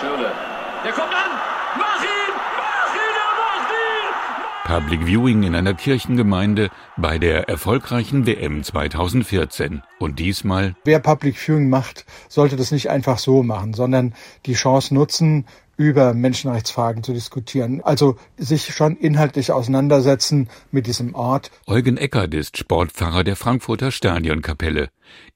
Schöne. Der kommt an! Mach ihn! Mach ihn! Er macht ihn! Public Viewing in einer Kirchengemeinde bei der erfolgreichen WM 2014. Und diesmal. Wer Public Viewing macht, sollte das nicht einfach so machen, sondern die Chance nutzen, über Menschenrechtsfragen zu diskutieren. Also sich schon inhaltlich auseinandersetzen mit diesem Ort. Eugen Eckert ist Sportpfarrer der Frankfurter Stadionkapelle.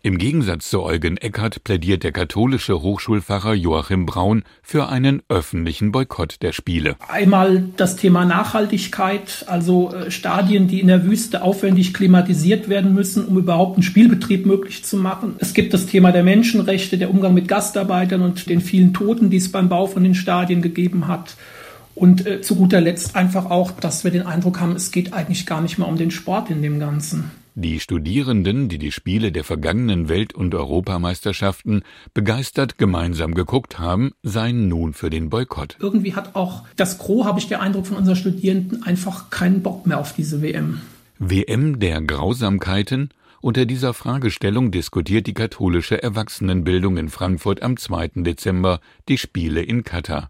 Im Gegensatz zu Eugen Eckert plädiert der katholische Hochschulpfarrer Joachim Braun für einen öffentlichen Boykott der Spiele. Einmal das Thema Nachhaltigkeit, also äh, Stadien, die in der Wüste aufwendig klimatisiert werden müssen, um überhaupt einen Spielbetrieb möglich zu machen. Es gibt das Thema der Menschenrechte, der Umgang mit Gastarbeitern und den vielen Toten, die es beim Bau von den Stadien gegeben hat. Und äh, zu guter Letzt einfach auch, dass wir den Eindruck haben, es geht eigentlich gar nicht mehr um den Sport in dem Ganzen. Die Studierenden, die die Spiele der vergangenen Welt- und Europameisterschaften begeistert gemeinsam geguckt haben, seien nun für den Boykott. Irgendwie hat auch das Gros, habe ich den Eindruck von unseren Studierenden, einfach keinen Bock mehr auf diese WM. WM der Grausamkeiten? Unter dieser Fragestellung diskutiert die katholische Erwachsenenbildung in Frankfurt am 2. Dezember die Spiele in Katar.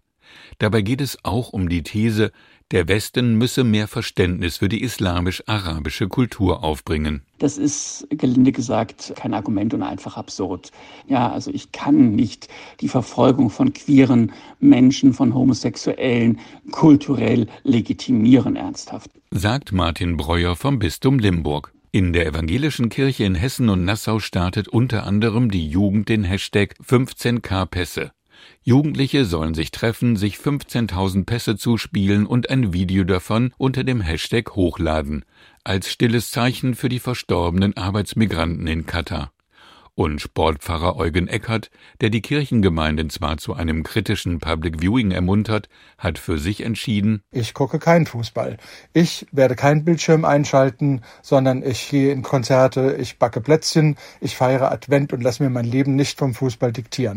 Dabei geht es auch um die These, der Westen müsse mehr Verständnis für die islamisch-arabische Kultur aufbringen. Das ist, gelinde gesagt, kein Argument und einfach absurd. Ja, also ich kann nicht die Verfolgung von queeren Menschen, von Homosexuellen kulturell legitimieren, ernsthaft. Sagt Martin Breuer vom Bistum Limburg. In der evangelischen Kirche in Hessen und Nassau startet unter anderem die Jugend den Hashtag 15k Pässe. Jugendliche sollen sich treffen, sich 15.000 Pässe zuspielen und ein Video davon unter dem Hashtag hochladen, als stilles Zeichen für die verstorbenen Arbeitsmigranten in Katar. Und Sportpfarrer Eugen Eckert, der die Kirchengemeinden zwar zu einem kritischen Public Viewing ermuntert, hat für sich entschieden, ich gucke keinen Fußball. Ich werde keinen Bildschirm einschalten, sondern ich gehe in Konzerte, ich backe Plätzchen, ich feiere Advent und lasse mir mein Leben nicht vom Fußball diktieren.